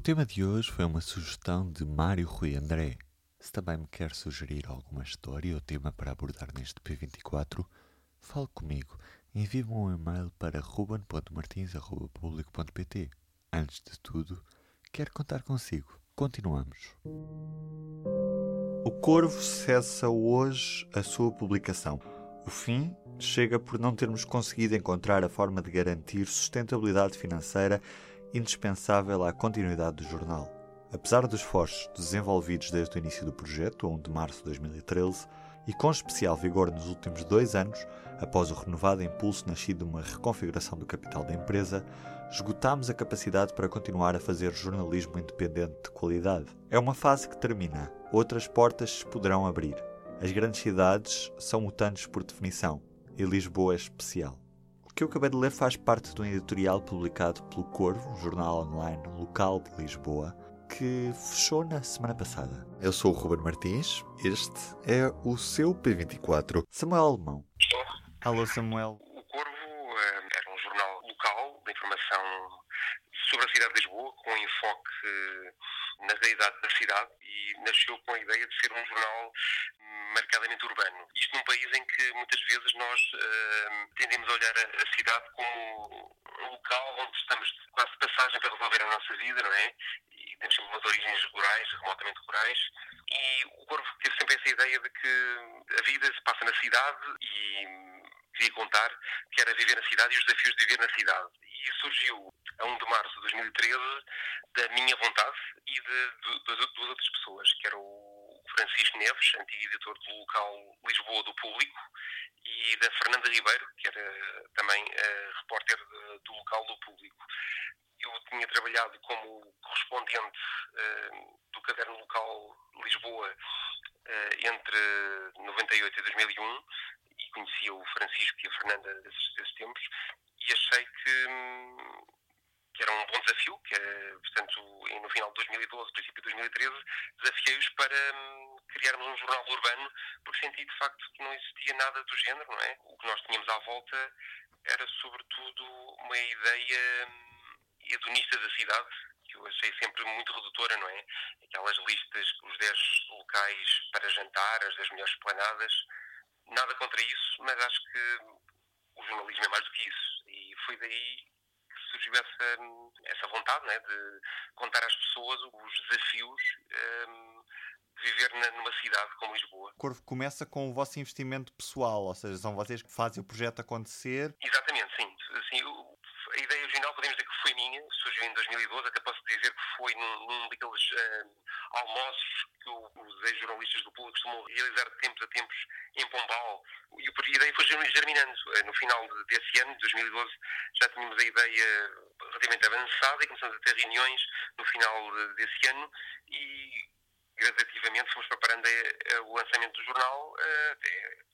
O tema de hoje foi uma sugestão de Mário Rui André. Se também me quer sugerir alguma história ou tema para abordar neste P24, fale comigo. Envie-me um e-mail para ruben.martins.publico.pt. Antes de tudo, quero contar consigo. Continuamos. O Corvo cessa hoje a sua publicação. O fim chega por não termos conseguido encontrar a forma de garantir sustentabilidade financeira indispensável à continuidade do jornal. Apesar dos esforços desenvolvidos desde o início do projeto, 1 de março de 2013, e com especial vigor nos últimos dois anos, após o renovado impulso nascido de uma reconfiguração do capital da empresa, esgotámos a capacidade para continuar a fazer jornalismo independente de qualidade. É uma fase que termina, outras portas se poderão abrir. As grandes cidades são mutantes por definição, e Lisboa é especial. O que eu acabei de ler faz parte de um editorial publicado pelo Corvo, um jornal online local de Lisboa, que fechou na semana passada. Eu sou o Ruben Martins, este é o seu P24. Samuel Alemão. Estou. Alô, Samuel. O Corvo eh, era um jornal local de informação sobre a cidade de Lisboa, com enfoque na realidade da cidade e nasceu com a ideia de ser um jornal marcadamente urbano. Isto num país em que muitas vezes nós uh, tendemos a olhar a, a, cidade como um local onde estamos quase de passagem para resolver a nossa vida, não é? E temos sempre umas origens rurais, remotamente rurais, e o Corvo teve sempre essa ideia de que a vida se passa na cidade e queria contar que era viver na cidade e os desafios de viver na cidade. E surgiu a 1 de março de 2013 da minha vontade e de, de, duas outras pessoas, que era o Francisco Neves, antigo editor do local Lisboa do Público, e da Fernanda Ribeiro, que era também uh, repórter de, do local do Público. Eu tinha trabalhado como correspondente uh, do caderno local Lisboa uh, entre 98 e 2001 e conhecia o Francisco e a Fernanda desses, desses tempos achei que, hum, que era um bom desafio, que portanto, no final de 2012, princípio de 2013, desafiei-os para hum, criarmos um jornal urbano, porque senti de facto que não existia nada do género, não é? O que nós tínhamos à volta era sobretudo uma ideia hum, hedonista da cidade, que eu achei sempre muito redutora, não é? Aquelas listas, os 10 locais para jantar, as 10 melhores planadas, nada contra isso, mas acho que jornalismo é mais do que isso. E foi daí surgiu essa, essa vontade né, de contar às pessoas os desafios um, de viver na, numa cidade como Lisboa. O Corvo começa com o vosso investimento pessoal, ou seja, são vocês que fazem o projeto acontecer. Exatamente, sim. sim a ideia original podemos dizer que foi minha, surgiu em 2012, até posso dizer que foi num, num daqueles uh, almoços que o, os ex-jornalistas do público costumam realizar de tempos a tempos em Pombal. E a ideia foi germinando. Uh, no final desse ano, 2012, já tínhamos a ideia relativamente avançada e começamos a ter reuniões no final desse ano e gradativamente fomos preparando a, a, o lançamento do jornal uh, até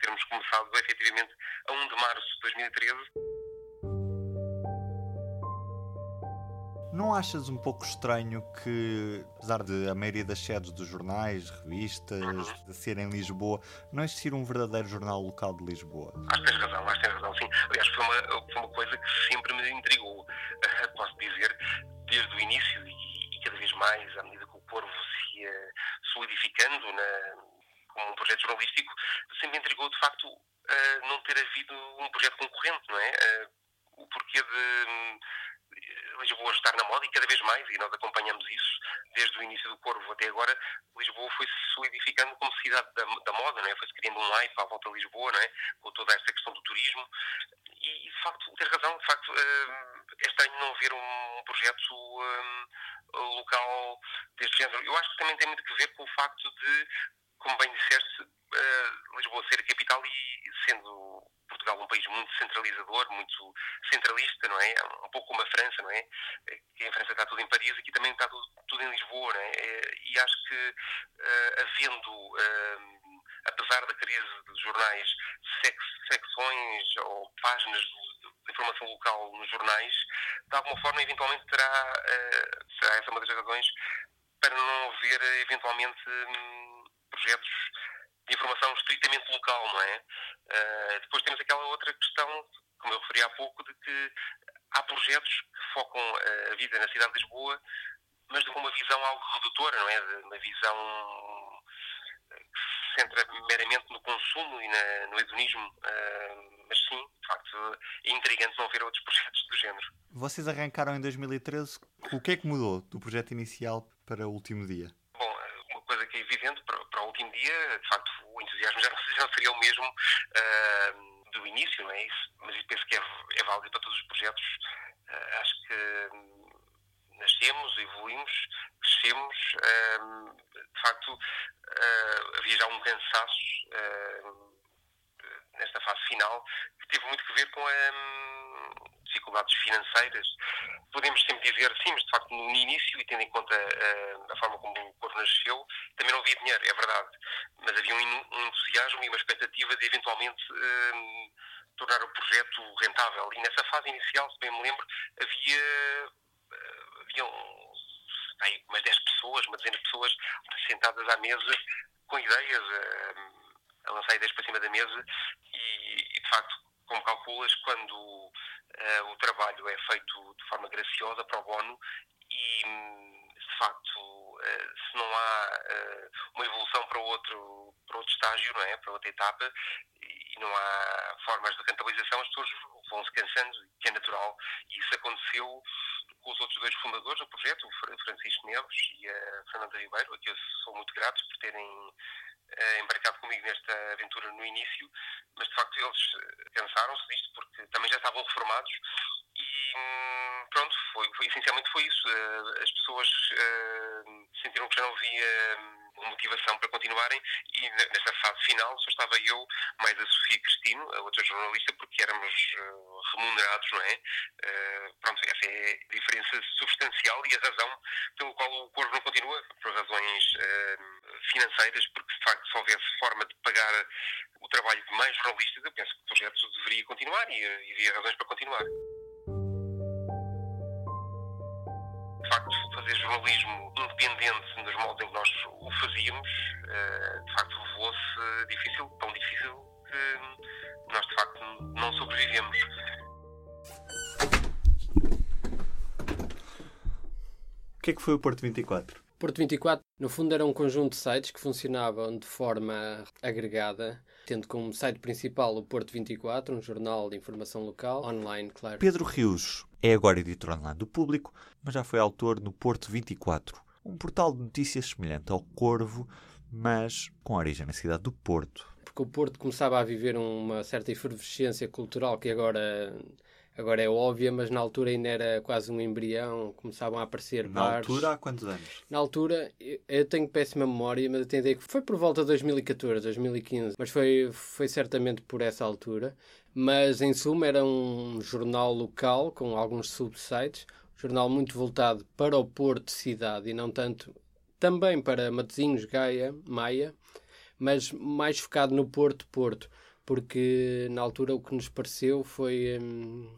termos começado efetivamente a 1 de março de 2013. Não achas um pouco estranho que, apesar de a maioria das sedes dos jornais, revistas, de ser em Lisboa, não existir um verdadeiro jornal local de Lisboa? Acho que tens razão, acho que tens razão, sim. Aliás, foi uma, foi uma coisa que sempre me intrigou, posso dizer, desde o início e, e cada vez mais, à medida que o Corvo se ia solidificando na, como um projeto jornalístico, sempre me intrigou, de facto, não ter havido um projeto concorrente, não é? O porquê de Lisboa estar na moda e cada vez mais, e nós acompanhamos isso desde o início do Corvo até agora, Lisboa foi se solidificando como cidade da, da moda, não é? foi-se criando um hype à volta de Lisboa, não é? com toda esta questão do turismo, e, de facto, tem razão, de facto, eh, é estranho não haver um projeto um, local deste género. Eu acho que também tem muito que ver com o facto de, como bem disseste, uh, Lisboa ser a capital e sendo Portugal um país muito centralizador, muito centralista, não é? Um pouco como a França, não é? Que em França está tudo em Paris, aqui também está tudo, tudo em Lisboa, não é? E acho que uh, havendo, uh, apesar da crise dos jornais, sec secções ou páginas de informação local nos jornais, de alguma forma, eventualmente terá, uh, será essa uma das razões para não haver, eventualmente, um, projetos informação estritamente local, não é? Uh, depois temos aquela outra questão, como eu referi há pouco, de que há projetos que focam a vida na cidade de Lisboa, mas com uma visão algo redutora, não é? Uma visão que se centra meramente no consumo e na, no hedonismo. Uh, mas sim, de facto, é intrigante não ver outros projetos do género. Vocês arrancaram em 2013. O que é que mudou do projeto inicial para o último dia? Coisa que é evidente para, para o último dia, de facto, o entusiasmo já, já seria o mesmo uh, do início, não é isso? Mas eu penso que é, é válido para todos os projetos. Uh, acho que hum, nascemos, evoluímos, crescemos. Uh, de facto, havia já um cansaço nesta fase final que teve muito que ver com um, dificuldades financeiras. Podemos sempre dizer sim, mas de facto no início, e tendo em conta uh, a forma como o Corvo nasceu, também não havia dinheiro, é verdade. Mas havia um, um entusiasmo e uma expectativa de eventualmente uh, tornar o projeto rentável. E nessa fase inicial, se bem me lembro, havia, uh, havia um, aí, umas 10 pessoas, uma dezena de pessoas sentadas à mesa com ideias, a, a lançar ideias para cima da mesa e, e de facto, como calculas, quando o trabalho é feito de forma graciosa, para o bono, e de facto, uh, se não há uh, uma evolução para outro, para outro estágio, não é? para outra etapa, e não há formas de rentabilização, as pessoas vão se cansando, que é natural, e isso aconteceu com os outros dois fundadores do projeto, o Francisco Neves e a Fernanda Ribeiro, a que eu sou muito grato por terem eh, embarcado comigo nesta aventura no início, mas de facto eles eh, cansaram-se disto porque também já estavam reformados e hum, pronto, foi, foi, essencialmente foi isso. Eh, as pessoas sentiram que já não havia hum, motivação para continuarem e nesta fase final só estava eu, mais a Sofia Cristino, a outra jornalista, porque éramos remunerados, não é? Pronto, essa é a diferença substancial e a razão pelo qual o Corvo não continua, por razões financeiras, porque de facto se houvesse forma de pagar o trabalho de mais jornalistas, eu penso que o projeto deveria continuar e, e havia razões para continuar. De facto, fazer jornalismo independente nos moldes em que nós o fazíamos, eh, de facto, revelou-se difícil, tão difícil que nós de facto não sobrevivemos. O que é que foi o Porto 24? Porto 24, no fundo, era um conjunto de sites que funcionavam de forma agregada, tendo como site principal o Porto 24, um jornal de informação local, online, claro. Pedro Rios é agora editor online do Público, mas já foi autor no Porto 24, um portal de notícias semelhante ao Corvo, mas com origem na cidade do Porto. Porque o Porto começava a viver uma certa efervescência cultural que agora agora é óbvia, mas na altura ainda era quase um embrião, começavam a aparecer na bares. Na altura, há quantos anos? Na altura, eu tenho péssima memória, mas eu tenho que foi por volta de 2014, 2015, mas foi, foi certamente por essa altura. Mas, em suma, era um jornal local, com alguns subsites, um jornal muito voltado para o Porto cidade e não tanto, também para Matosinhos, Gaia, Maia, mas mais focado no Porto-Porto porque na altura o que nos pareceu foi hum,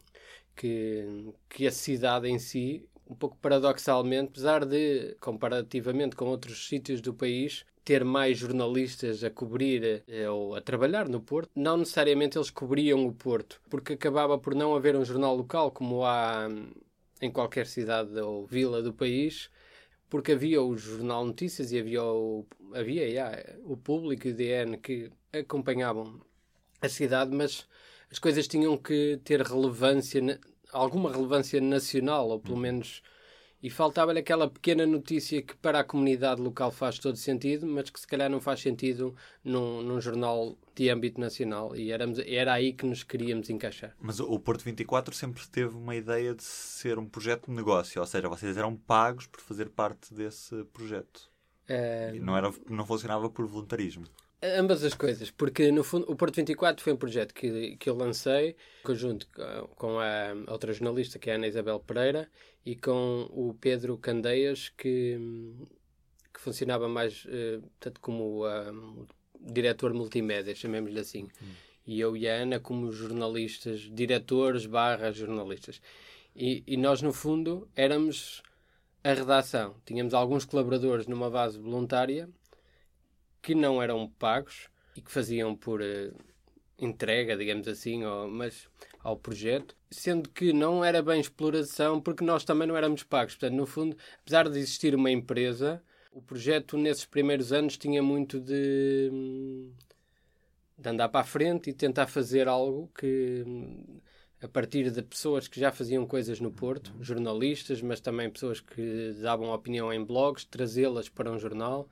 que, que a cidade em si, um pouco paradoxalmente, apesar de, comparativamente com outros sítios do país, ter mais jornalistas a cobrir eh, ou a trabalhar no Porto, não necessariamente eles cobriam o Porto, porque acabava por não haver um jornal local como há hum, em qualquer cidade ou vila do país, porque havia o Jornal Notícias e havia o, havia, yeah, o Público e o DN que acompanhavam a cidade, mas as coisas tinham que ter relevância, alguma relevância nacional, ou pelo uhum. menos. E faltava-lhe aquela pequena notícia que para a comunidade local faz todo sentido, mas que se calhar não faz sentido num, num jornal de âmbito nacional. E éramos, era aí que nos queríamos encaixar. Mas o Porto 24 sempre teve uma ideia de ser um projeto de negócio, ou seja, vocês eram pagos por fazer parte desse projeto. É... Não, era, não funcionava por voluntarismo. Ambas as coisas, porque no fundo o Porto 24 foi um projeto que, que eu lancei conjunto com a outra jornalista, que é a Ana Isabel Pereira, e com o Pedro Candeias, que, que funcionava mais uh, tanto como um, diretor multimédia, chamemos-lhe assim. Hum. E eu e a Ana como jornalistas, diretores barra jornalistas. E, e nós, no fundo, éramos a redação. Tínhamos alguns colaboradores numa base voluntária que não eram pagos e que faziam por, uh, entrega, digamos assim, ou, mas ao projeto, sendo que não era bem exploração porque nós também não éramos pagos. Portanto, no fundo, apesar de existir uma empresa, o projeto nesses primeiros anos tinha muito de, de andar para a frente e tentar fazer algo que a partir de pessoas que já faziam coisas no Porto, jornalistas, mas também pessoas que davam opinião em blogs, trazê-las para um jornal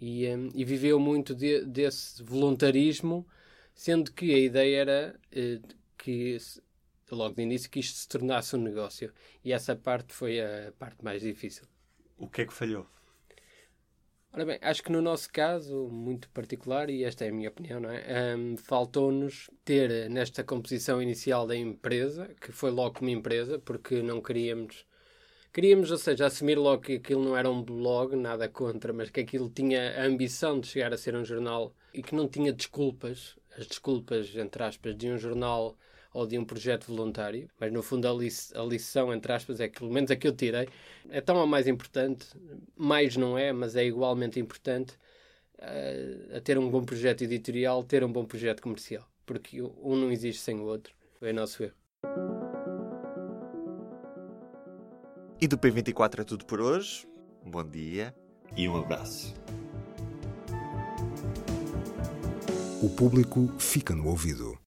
e, um, e viveu muito de, desse voluntarismo, sendo que a ideia era uh, que logo de início que isto se tornasse um negócio e essa parte foi a parte mais difícil. O que é que falhou? Ora bem, acho que no nosso caso, muito particular, e esta é a minha opinião, não é? Um, Faltou-nos ter nesta composição inicial da empresa, que foi logo como empresa, porque não queríamos. Queríamos, ou seja, assumir logo que aquilo não era um blog, nada contra, mas que aquilo tinha a ambição de chegar a ser um jornal e que não tinha desculpas, as desculpas, entre aspas, de um jornal ou de um projeto voluntário, mas no fundo a, li a lição, entre aspas, é que pelo menos a que eu tirei, é tão a mais importante, mais não é, mas é igualmente importante uh, a ter um bom projeto editorial, ter um bom projeto comercial, porque um não existe sem o outro, é nosso erro. E do P24 é tudo por hoje. Um bom dia e um abraço. O público fica no ouvido.